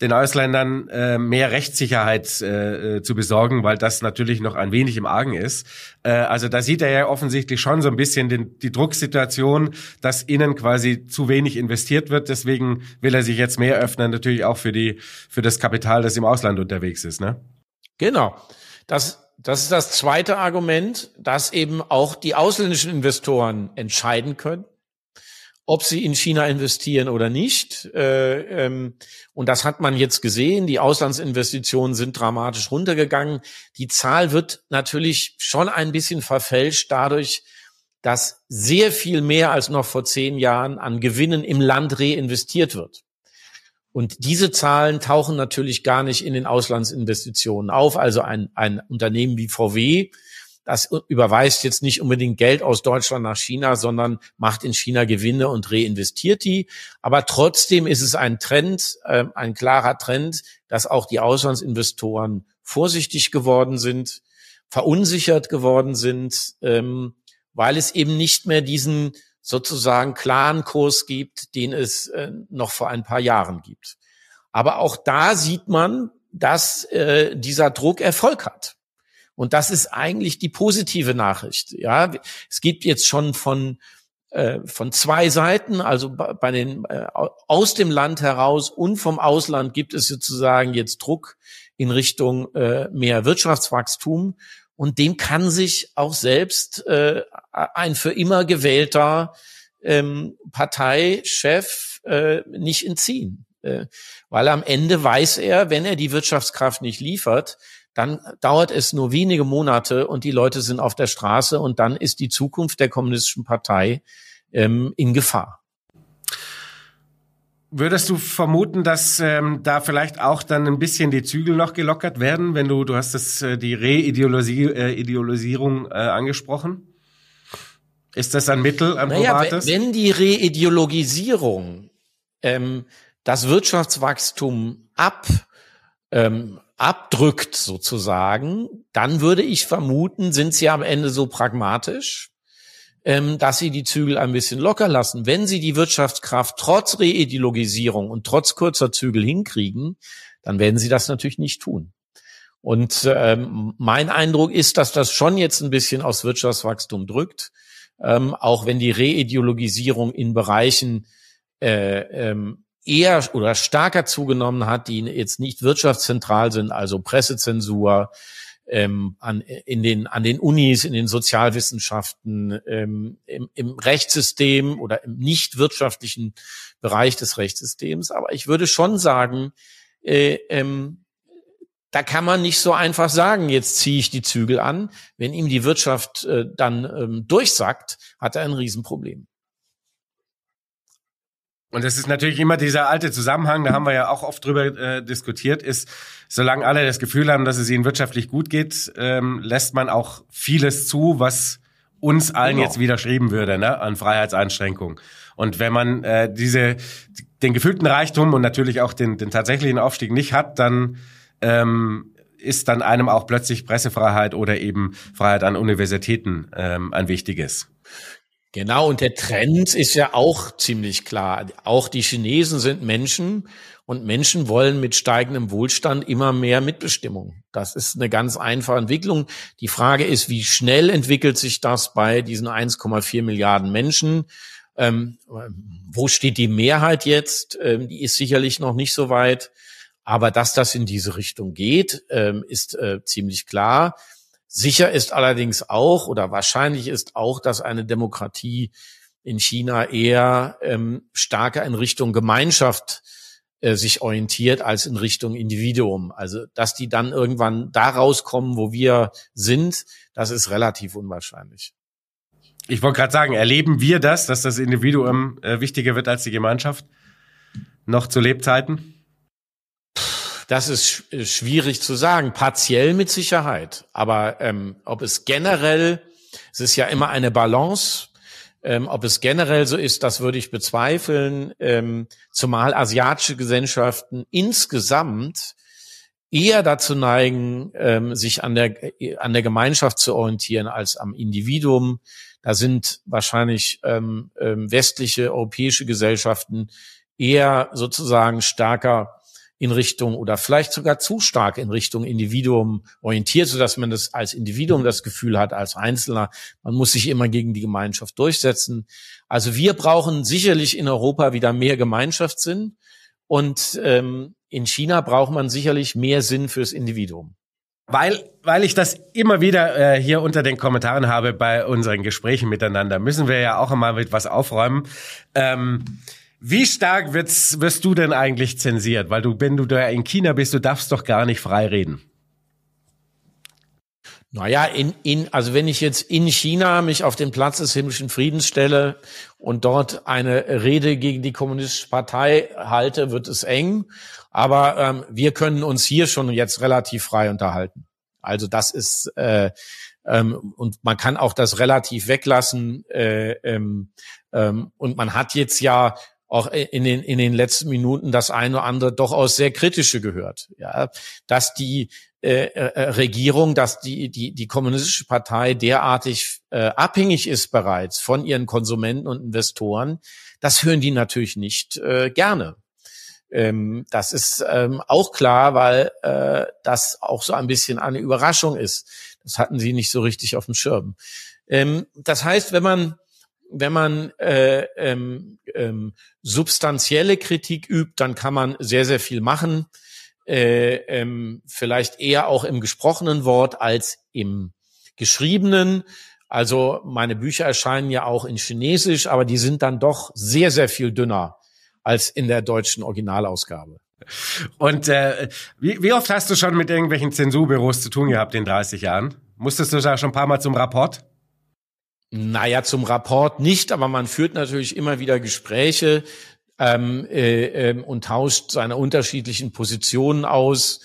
den Ausländern äh, mehr Rechtssicherheit äh, äh, zu besorgen, weil das natürlich noch ein wenig im Argen ist. Äh, also da sieht er ja offensichtlich schon so ein bisschen den, die Drucksituation, dass innen quasi zu wenig investiert wird. Deswegen will er sich jetzt mehr öffnen, natürlich auch für die für das Kapital, das im Ausland unterwegs ist. Ne? Genau. Das das ist das zweite Argument, dass eben auch die ausländischen Investoren entscheiden können, ob sie in China investieren oder nicht. Äh, ähm, und das hat man jetzt gesehen. Die Auslandsinvestitionen sind dramatisch runtergegangen. Die Zahl wird natürlich schon ein bisschen verfälscht dadurch, dass sehr viel mehr als noch vor zehn Jahren an Gewinnen im Land reinvestiert wird. Und diese Zahlen tauchen natürlich gar nicht in den Auslandsinvestitionen auf. Also ein, ein Unternehmen wie VW das überweist jetzt nicht unbedingt Geld aus Deutschland nach China, sondern macht in China Gewinne und reinvestiert die. Aber trotzdem ist es ein Trend, äh, ein klarer Trend, dass auch die Auslandsinvestoren vorsichtig geworden sind, verunsichert geworden sind, ähm, weil es eben nicht mehr diesen sozusagen klaren Kurs gibt, den es äh, noch vor ein paar Jahren gibt. Aber auch da sieht man, dass äh, dieser Druck Erfolg hat. Und das ist eigentlich die positive Nachricht. Ja, es gibt jetzt schon von äh, von zwei Seiten, also bei den äh, aus dem Land heraus und vom Ausland gibt es sozusagen jetzt Druck in Richtung äh, mehr Wirtschaftswachstum und dem kann sich auch selbst ein für immer gewählter ähm, Parteichef nicht entziehen, weil am Ende weiß er, wenn er die Wirtschaftskraft nicht liefert, dann dauert es nur wenige Monate und die Leute sind auf der Straße und dann ist die Zukunft der kommunistischen Partei ähm, in Gefahr. Würdest du vermuten, dass ähm, da vielleicht auch dann ein bisschen die Zügel noch gelockert werden, wenn du, du hast das, äh, die Reideologisierung äh, äh, angesprochen? Ist das ein Mittel, ein naja, probates? Wenn die Reideologisierung ähm, das Wirtschaftswachstum ab ähm, abdrückt sozusagen, dann würde ich vermuten, sind sie am Ende so pragmatisch, ähm, dass sie die Zügel ein bisschen locker lassen. Wenn sie die Wirtschaftskraft trotz Reideologisierung und trotz kurzer Zügel hinkriegen, dann werden sie das natürlich nicht tun. Und ähm, mein Eindruck ist, dass das schon jetzt ein bisschen aus Wirtschaftswachstum drückt, ähm, auch wenn die Reideologisierung in Bereichen äh, ähm, eher oder stärker zugenommen hat, die jetzt nicht wirtschaftszentral sind, also Pressezensur ähm, an, in den, an den Unis, in den Sozialwissenschaften, ähm, im, im Rechtssystem oder im nicht wirtschaftlichen Bereich des Rechtssystems. Aber ich würde schon sagen, äh, ähm, da kann man nicht so einfach sagen, jetzt ziehe ich die Zügel an. Wenn ihm die Wirtschaft äh, dann ähm, durchsackt, hat er ein Riesenproblem. Und das ist natürlich immer dieser alte Zusammenhang, da haben wir ja auch oft drüber äh, diskutiert, ist, solange alle das Gefühl haben, dass es ihnen wirtschaftlich gut geht, ähm, lässt man auch vieles zu, was uns allen genau. jetzt widerschreiben würde, ne, an Freiheitseinschränkungen. Und wenn man äh, diese den gefühlten Reichtum und natürlich auch den, den tatsächlichen Aufstieg nicht hat, dann ähm, ist dann einem auch plötzlich Pressefreiheit oder eben Freiheit an Universitäten ähm, ein wichtiges. Genau, und der Trend ist ja auch ziemlich klar. Auch die Chinesen sind Menschen und Menschen wollen mit steigendem Wohlstand immer mehr Mitbestimmung. Das ist eine ganz einfache Entwicklung. Die Frage ist, wie schnell entwickelt sich das bei diesen 1,4 Milliarden Menschen? Ähm, wo steht die Mehrheit jetzt? Ähm, die ist sicherlich noch nicht so weit. Aber dass das in diese Richtung geht, ähm, ist äh, ziemlich klar. Sicher ist allerdings auch oder wahrscheinlich ist auch, dass eine Demokratie in China eher ähm, stärker in Richtung Gemeinschaft äh, sich orientiert als in Richtung Individuum. Also dass die dann irgendwann da rauskommen, wo wir sind, das ist relativ unwahrscheinlich. Ich wollte gerade sagen, erleben wir das, dass das Individuum äh, wichtiger wird als die Gemeinschaft? Noch zu Lebzeiten? Das ist schwierig zu sagen. Partiell mit Sicherheit. Aber ähm, ob es generell, es ist ja immer eine Balance, ähm, ob es generell so ist, das würde ich bezweifeln. Ähm, zumal asiatische Gesellschaften insgesamt eher dazu neigen, ähm, sich an der, an der Gemeinschaft zu orientieren als am Individuum. Da sind wahrscheinlich ähm, ähm, westliche, europäische Gesellschaften eher sozusagen stärker in Richtung oder vielleicht sogar zu stark in Richtung Individuum orientiert, so dass man das als Individuum das Gefühl hat, als Einzelner, man muss sich immer gegen die Gemeinschaft durchsetzen. Also wir brauchen sicherlich in Europa wieder mehr Gemeinschaftssinn und ähm, in China braucht man sicherlich mehr Sinn fürs Individuum. Weil, weil ich das immer wieder äh, hier unter den Kommentaren habe bei unseren Gesprächen miteinander, müssen wir ja auch einmal mit was aufräumen. Ähm, wie stark wirst, wirst du denn eigentlich zensiert? Weil du, wenn du da in China bist, du darfst doch gar nicht frei reden. Naja, in, in, also wenn ich jetzt in China mich auf den Platz des himmlischen Friedens stelle und dort eine Rede gegen die kommunistische Partei halte, wird es eng. Aber ähm, wir können uns hier schon jetzt relativ frei unterhalten. Also das ist äh, ähm, und man kann auch das relativ weglassen. Äh, ähm, ähm, und man hat jetzt ja auch in den, in den letzten Minuten das eine oder andere doch aus sehr kritische gehört. Ja, dass die äh, äh, Regierung, dass die, die, die kommunistische Partei derartig äh, abhängig ist bereits von ihren Konsumenten und Investoren, das hören die natürlich nicht äh, gerne. Ähm, das ist ähm, auch klar, weil äh, das auch so ein bisschen eine Überraschung ist. Das hatten sie nicht so richtig auf dem Schirm. Ähm, das heißt, wenn man wenn man äh, ähm, ähm, substanzielle Kritik übt, dann kann man sehr, sehr viel machen. Äh, ähm, vielleicht eher auch im gesprochenen Wort als im geschriebenen. Also meine Bücher erscheinen ja auch in Chinesisch, aber die sind dann doch sehr, sehr viel dünner als in der deutschen Originalausgabe. Und äh, wie, wie oft hast du schon mit irgendwelchen Zensurbüros zu tun gehabt in 30 Jahren? Musstest du da schon ein paar Mal zum Rapport? Naja, zum Rapport nicht, aber man führt natürlich immer wieder Gespräche ähm, äh, äh, und tauscht seine unterschiedlichen Positionen aus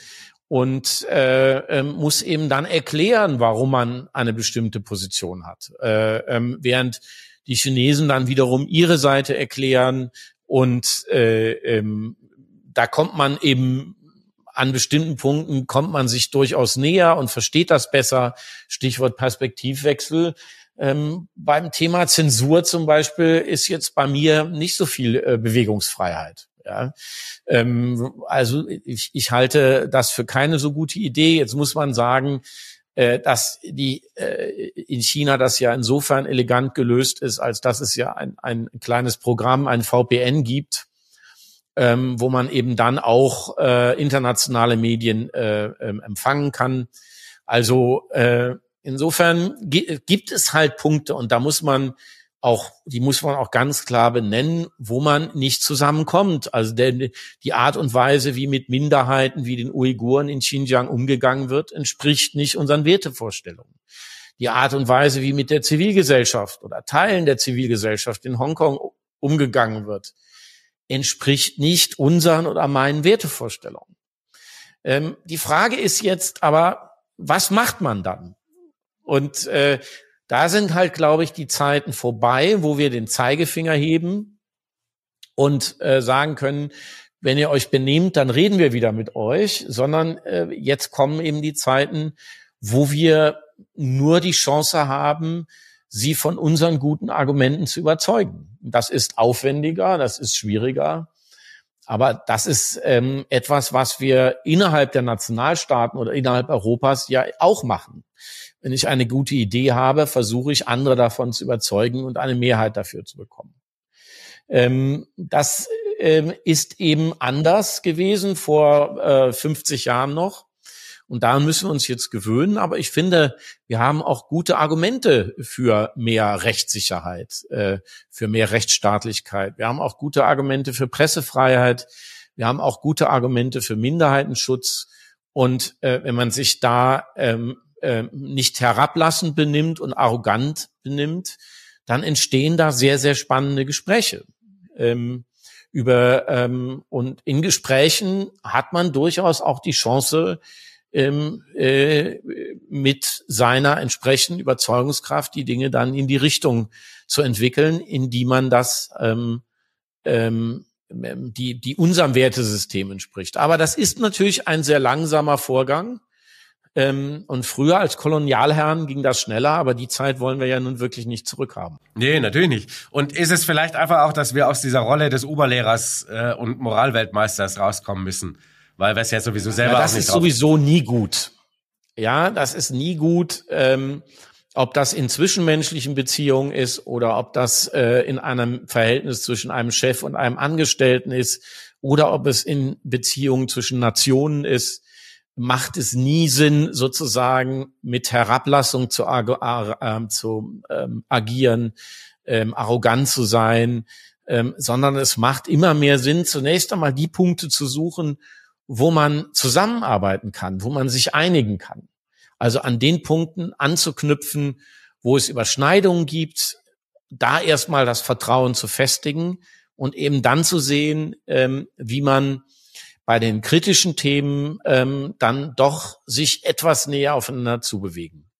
und äh, äh, muss eben dann erklären, warum man eine bestimmte Position hat. Äh, äh, während die Chinesen dann wiederum ihre Seite erklären und äh, ähm, da kommt man eben an bestimmten Punkten kommt man sich durchaus näher und versteht das besser. Stichwort Perspektivwechsel. Ähm, beim Thema Zensur zum Beispiel ist jetzt bei mir nicht so viel äh, Bewegungsfreiheit. Ja, ähm, also ich, ich halte das für keine so gute Idee. Jetzt muss man sagen, äh, dass die äh, in China das ja insofern elegant gelöst ist, als dass es ja ein, ein kleines Programm, ein VPN gibt, ähm, wo man eben dann auch äh, internationale Medien äh, äh, empfangen kann. Also äh, Insofern gibt es halt Punkte und da muss man auch, die muss man auch ganz klar benennen, wo man nicht zusammenkommt. Also der, die Art und Weise, wie mit Minderheiten wie den Uiguren in Xinjiang umgegangen wird, entspricht nicht unseren Wertevorstellungen. Die Art und Weise, wie mit der Zivilgesellschaft oder Teilen der Zivilgesellschaft in Hongkong umgegangen wird, entspricht nicht unseren oder meinen Wertevorstellungen. Ähm, die Frage ist jetzt aber, was macht man dann? Und äh, da sind halt, glaube ich, die Zeiten vorbei, wo wir den Zeigefinger heben und äh, sagen können, wenn ihr euch benehmt, dann reden wir wieder mit euch, sondern äh, jetzt kommen eben die Zeiten, wo wir nur die Chance haben, sie von unseren guten Argumenten zu überzeugen. Das ist aufwendiger, das ist schwieriger, aber das ist ähm, etwas, was wir innerhalb der Nationalstaaten oder innerhalb Europas ja auch machen. Wenn ich eine gute Idee habe, versuche ich andere davon zu überzeugen und eine Mehrheit dafür zu bekommen. Ähm, das ähm, ist eben anders gewesen vor äh, 50 Jahren noch. Und daran müssen wir uns jetzt gewöhnen. Aber ich finde, wir haben auch gute Argumente für mehr Rechtssicherheit, äh, für mehr Rechtsstaatlichkeit. Wir haben auch gute Argumente für Pressefreiheit. Wir haben auch gute Argumente für Minderheitenschutz. Und äh, wenn man sich da ähm, äh, nicht herablassend benimmt und arrogant benimmt, dann entstehen da sehr, sehr spannende Gespräche. Ähm, über ähm, und in Gesprächen hat man durchaus auch die Chance, ähm, äh, mit seiner entsprechenden Überzeugungskraft die Dinge dann in die Richtung zu entwickeln, in die man das ähm, ähm, die, die unserem Wertesystem entspricht. Aber das ist natürlich ein sehr langsamer Vorgang. Ähm, und früher als Kolonialherren ging das schneller, aber die Zeit wollen wir ja nun wirklich nicht zurückhaben. Nee, natürlich nicht. Und ist es vielleicht einfach auch, dass wir aus dieser Rolle des Oberlehrers äh, und Moralweltmeisters rauskommen müssen? Weil wir es ja sowieso selber ja, das ist sowieso nie gut. Ja, das ist nie gut. Ähm, ob das in zwischenmenschlichen Beziehungen ist oder ob das äh, in einem Verhältnis zwischen einem Chef und einem Angestellten ist oder ob es in Beziehungen zwischen Nationen ist macht es nie Sinn, sozusagen mit Herablassung zu, äh, zu ähm, agieren, ähm, arrogant zu sein, ähm, sondern es macht immer mehr Sinn, zunächst einmal die Punkte zu suchen, wo man zusammenarbeiten kann, wo man sich einigen kann. Also an den Punkten anzuknüpfen, wo es Überschneidungen gibt, da erstmal das Vertrauen zu festigen und eben dann zu sehen, ähm, wie man bei den kritischen Themen ähm, dann doch sich etwas näher aufeinander zubewegen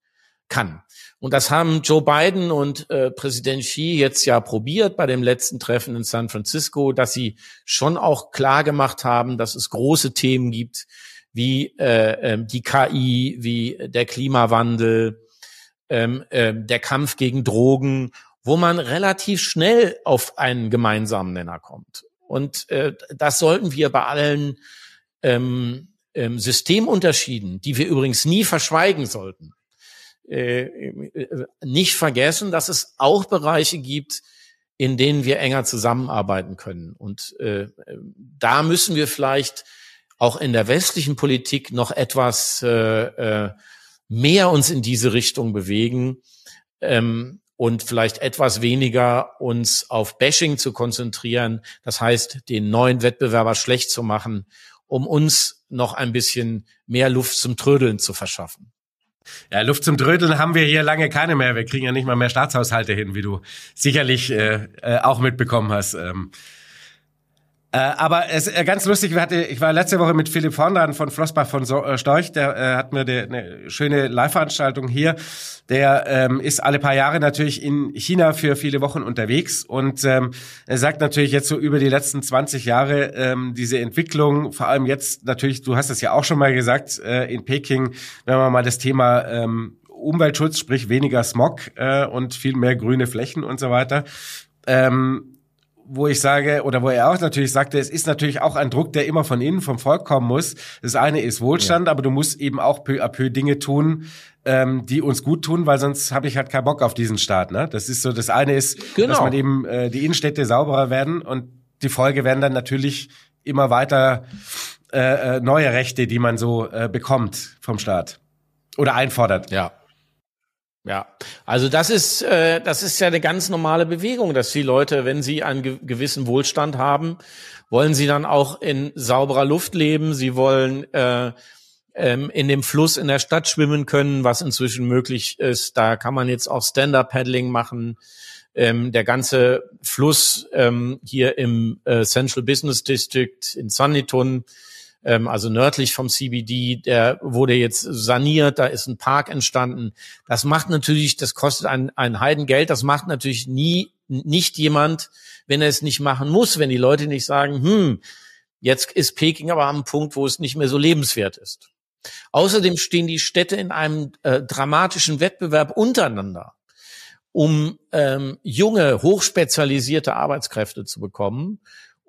kann. Und das haben Joe Biden und äh, Präsident Xi jetzt ja probiert bei dem letzten Treffen in San Francisco, dass sie schon auch klar gemacht haben, dass es große Themen gibt, wie äh, äh, die KI, wie der Klimawandel, ähm, äh, der Kampf gegen Drogen, wo man relativ schnell auf einen gemeinsamen Nenner kommt. Und äh, das sollten wir bei allen ähm, ähm, Systemunterschieden, die wir übrigens nie verschweigen sollten, äh, äh, nicht vergessen, dass es auch Bereiche gibt, in denen wir enger zusammenarbeiten können. Und äh, da müssen wir vielleicht auch in der westlichen Politik noch etwas äh, äh, mehr uns in diese Richtung bewegen. Ähm, und vielleicht etwas weniger uns auf Bashing zu konzentrieren. Das heißt, den neuen Wettbewerber schlecht zu machen, um uns noch ein bisschen mehr Luft zum Trödeln zu verschaffen. Ja, Luft zum Trödeln haben wir hier lange keine mehr. Wir kriegen ja nicht mal mehr Staatshaushalte hin, wie du sicherlich äh, äh, auch mitbekommen hast. Ähm, äh, aber es äh, ganz lustig, wir hatte, ich war letzte Woche mit Philipp Vorndan von Flossbach von so äh, Storch, der äh, hat mir eine schöne Live-Veranstaltung hier. Der ähm, ist alle paar Jahre natürlich in China für viele Wochen unterwegs und ähm, er sagt natürlich jetzt so über die letzten 20 Jahre ähm, diese Entwicklung, vor allem jetzt natürlich, du hast es ja auch schon mal gesagt, äh, in Peking, wenn man mal das Thema ähm, Umweltschutz, sprich weniger Smog äh, und viel mehr grüne Flächen und so weiter. Ähm, wo ich sage, oder wo er auch natürlich sagte, es ist natürlich auch ein Druck, der immer von innen, vom Volk kommen muss. Das eine ist Wohlstand, ja. aber du musst eben auch peu à peu Dinge tun, ähm, die uns gut tun, weil sonst habe ich halt keinen Bock auf diesen Staat. Ne? Das ist so, das eine ist, genau. dass man eben äh, die Innenstädte sauberer werden und die Folge werden dann natürlich immer weiter äh, äh, neue Rechte, die man so äh, bekommt vom Staat oder einfordert. Ja. Ja, also das ist äh, das ist ja eine ganz normale Bewegung, dass die Leute, wenn sie einen ge gewissen Wohlstand haben, wollen sie dann auch in sauberer Luft leben. Sie wollen äh, ähm, in dem Fluss in der Stadt schwimmen können, was inzwischen möglich ist. Da kann man jetzt auch Stand-up-Paddling machen. Ähm, der ganze Fluss ähm, hier im äh, Central Business District in Sanlitun ähm, also nördlich vom CBD, der wurde jetzt saniert, da ist ein Park entstanden. Das macht natürlich, das kostet ein, ein Heidengeld, das macht natürlich nie, nicht jemand, wenn er es nicht machen muss, wenn die Leute nicht sagen, hm, jetzt ist Peking aber am Punkt, wo es nicht mehr so lebenswert ist. Außerdem stehen die Städte in einem äh, dramatischen Wettbewerb untereinander, um ähm, junge, hochspezialisierte Arbeitskräfte zu bekommen.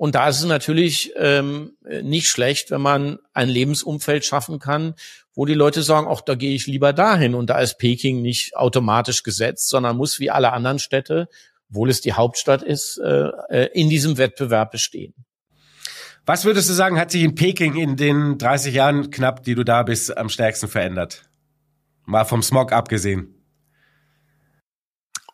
Und da ist es natürlich ähm, nicht schlecht, wenn man ein Lebensumfeld schaffen kann, wo die Leute sagen, ach, da gehe ich lieber dahin. Und da ist Peking nicht automatisch gesetzt, sondern muss wie alle anderen Städte, obwohl es die Hauptstadt ist, äh, äh in diesem Wettbewerb bestehen. Was würdest du sagen, hat sich in Peking in den 30 Jahren knapp, die du da bist, am stärksten verändert? Mal vom Smog abgesehen.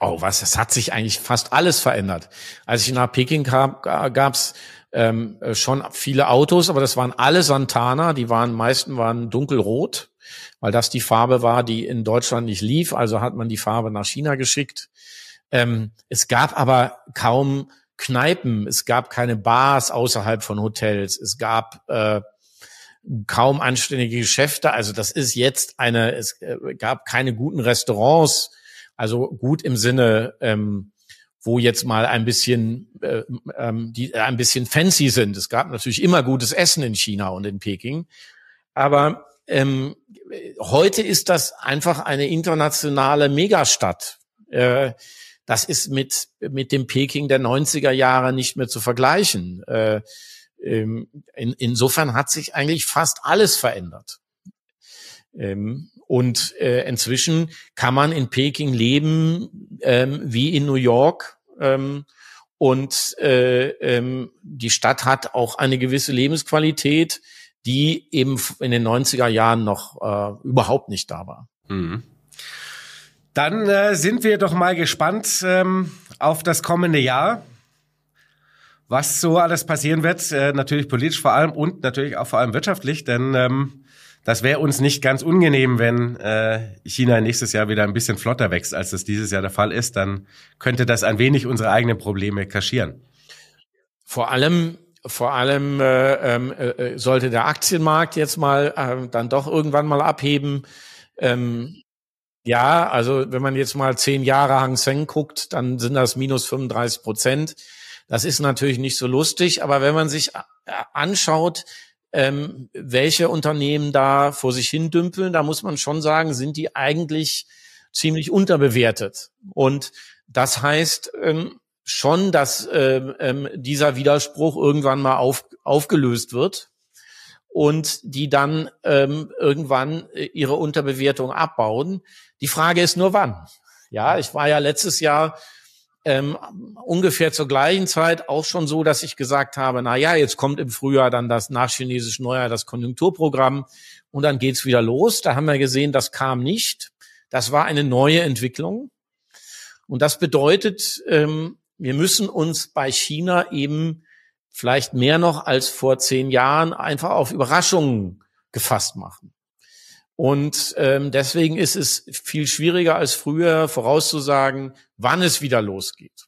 Oh, was? Es hat sich eigentlich fast alles verändert. Als ich nach Peking kam, gab's ähm, schon viele Autos, aber das waren alle Santana. Die waren, meisten waren dunkelrot, weil das die Farbe war, die in Deutschland nicht lief. Also hat man die Farbe nach China geschickt. Ähm, es gab aber kaum Kneipen. Es gab keine Bars außerhalb von Hotels. Es gab äh, kaum anständige Geschäfte. Also das ist jetzt eine, es äh, gab keine guten Restaurants also gut im Sinne, ähm, wo jetzt mal ein bisschen, äh, ähm, die ein bisschen fancy sind. Es gab natürlich immer gutes Essen in China und in Peking, aber ähm, heute ist das einfach eine internationale Megastadt. Äh, das ist mit mit dem Peking der 90er Jahre nicht mehr zu vergleichen. Äh, ähm, in, insofern hat sich eigentlich fast alles verändert. Ähm, und äh, inzwischen kann man in Peking leben ähm, wie in New York. Ähm, und äh, ähm, die Stadt hat auch eine gewisse Lebensqualität, die eben in den 90er Jahren noch äh, überhaupt nicht da war. Mhm. Dann äh, sind wir doch mal gespannt ähm, auf das kommende Jahr, was so alles passieren wird. Äh, natürlich politisch vor allem und natürlich auch vor allem wirtschaftlich, denn ähm, das wäre uns nicht ganz unangenehm, wenn äh, China nächstes Jahr wieder ein bisschen flotter wächst, als das dieses Jahr der Fall ist. Dann könnte das ein wenig unsere eigenen Probleme kaschieren. Vor allem vor allem äh, ähm, äh, sollte der Aktienmarkt jetzt mal äh, dann doch irgendwann mal abheben. Ähm, ja, also wenn man jetzt mal zehn Jahre Hang Seng guckt, dann sind das minus 35 Prozent. Das ist natürlich nicht so lustig, aber wenn man sich äh, anschaut, ähm, welche Unternehmen da vor sich hin dümpeln, da muss man schon sagen, sind die eigentlich ziemlich unterbewertet. Und das heißt ähm, schon, dass ähm, ähm, dieser Widerspruch irgendwann mal auf, aufgelöst wird und die dann ähm, irgendwann äh, ihre Unterbewertung abbauen. Die Frage ist nur wann. Ja, ich war ja letztes Jahr ähm, ungefähr zur gleichen Zeit auch schon so, dass ich gesagt habe, na ja, jetzt kommt im Frühjahr dann das nach chinesisch Neujahr das Konjunkturprogramm und dann geht's wieder los. Da haben wir gesehen, das kam nicht. Das war eine neue Entwicklung. Und das bedeutet, ähm, wir müssen uns bei China eben vielleicht mehr noch als vor zehn Jahren einfach auf Überraschungen gefasst machen. Und ähm, deswegen ist es viel schwieriger als früher vorauszusagen, wann es wieder losgeht.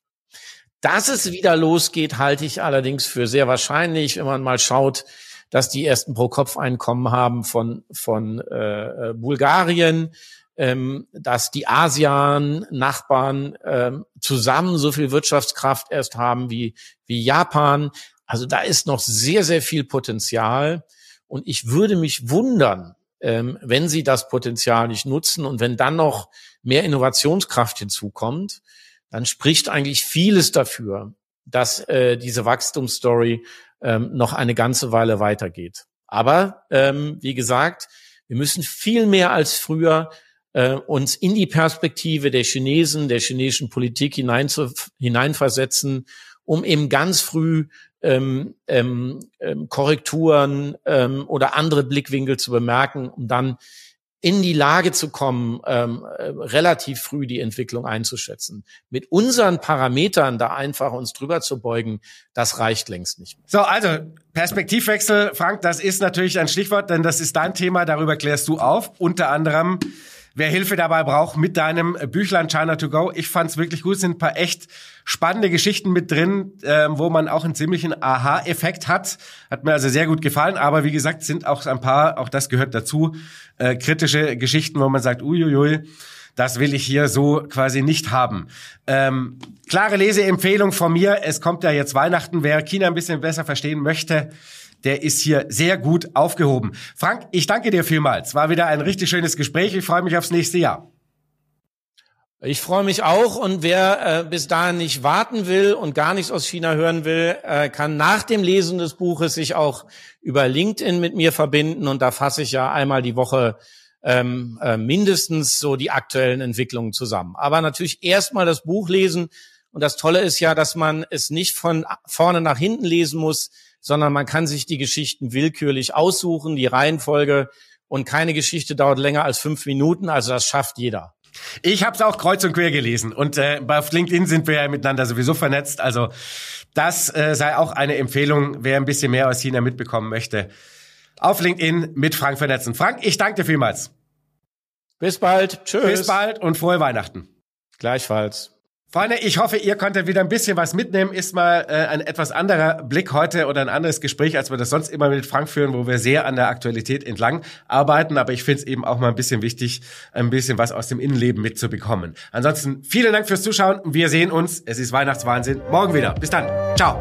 Dass es wieder losgeht, halte ich allerdings für sehr wahrscheinlich, wenn man mal schaut, dass die ersten Pro-Kopf-Einkommen haben von, von äh, äh Bulgarien, ähm, dass die ASEAN-Nachbarn ähm, zusammen so viel Wirtschaftskraft erst haben wie, wie Japan. Also da ist noch sehr, sehr viel Potenzial. Und ich würde mich wundern, ähm, wenn sie das Potenzial nicht nutzen und wenn dann noch mehr Innovationskraft hinzukommt, dann spricht eigentlich vieles dafür, dass äh, diese Wachstumsstory ähm, noch eine ganze Weile weitergeht. Aber ähm, wie gesagt, wir müssen viel mehr als früher äh, uns in die Perspektive der Chinesen, der chinesischen Politik hineinversetzen, um eben ganz früh ähm, ähm, ähm, Korrekturen ähm, oder andere Blickwinkel zu bemerken, um dann in die Lage zu kommen, ähm, äh, relativ früh die Entwicklung einzuschätzen. Mit unseren Parametern da einfach uns drüber zu beugen, das reicht längst nicht. So, also Perspektivwechsel, Frank, das ist natürlich ein Stichwort, denn das ist dein Thema, darüber klärst du auf. Unter anderem wer Hilfe dabei braucht mit deinem Büchlein China to Go. Ich fand's wirklich gut, es sind ein paar echt spannende Geschichten mit drin, äh, wo man auch einen ziemlichen Aha-Effekt hat. Hat mir also sehr gut gefallen, aber wie gesagt, sind auch ein paar, auch das gehört dazu, äh, kritische Geschichten, wo man sagt, uiuiui, das will ich hier so quasi nicht haben. Ähm, klare Leseempfehlung von mir. Es kommt ja jetzt Weihnachten. Wer China ein bisschen besser verstehen möchte, der ist hier sehr gut aufgehoben. Frank, ich danke dir vielmals. War wieder ein richtig schönes Gespräch. Ich freue mich aufs nächste Jahr. Ich freue mich auch und wer äh, bis dahin nicht warten will und gar nichts aus China hören will, äh, kann nach dem Lesen des Buches sich auch über LinkedIn mit mir verbinden und da fasse ich ja einmal die Woche ähm, äh, mindestens so die aktuellen Entwicklungen zusammen. Aber natürlich erstmal das Buch lesen und das Tolle ist ja, dass man es nicht von vorne nach hinten lesen muss, sondern man kann sich die Geschichten willkürlich aussuchen, die Reihenfolge und keine Geschichte dauert länger als fünf Minuten, also das schafft jeder. Ich habe es auch kreuz und quer gelesen und äh, bei LinkedIn sind wir ja miteinander sowieso vernetzt, also das äh, sei auch eine Empfehlung, wer ein bisschen mehr aus China mitbekommen möchte. Auf LinkedIn mit Frank vernetzen. Frank, ich danke dir vielmals. Bis bald. Tschüss. Bis bald und frohe Weihnachten. Gleichfalls. Freunde, ich hoffe, ihr konntet wieder ein bisschen was mitnehmen. Ist mal äh, ein etwas anderer Blick heute oder ein anderes Gespräch, als wir das sonst immer mit Frank führen, wo wir sehr an der Aktualität entlang arbeiten. Aber ich finde es eben auch mal ein bisschen wichtig, ein bisschen was aus dem Innenleben mitzubekommen. Ansonsten vielen Dank fürs Zuschauen. Wir sehen uns. Es ist Weihnachtswahnsinn. Morgen wieder. Bis dann. Ciao.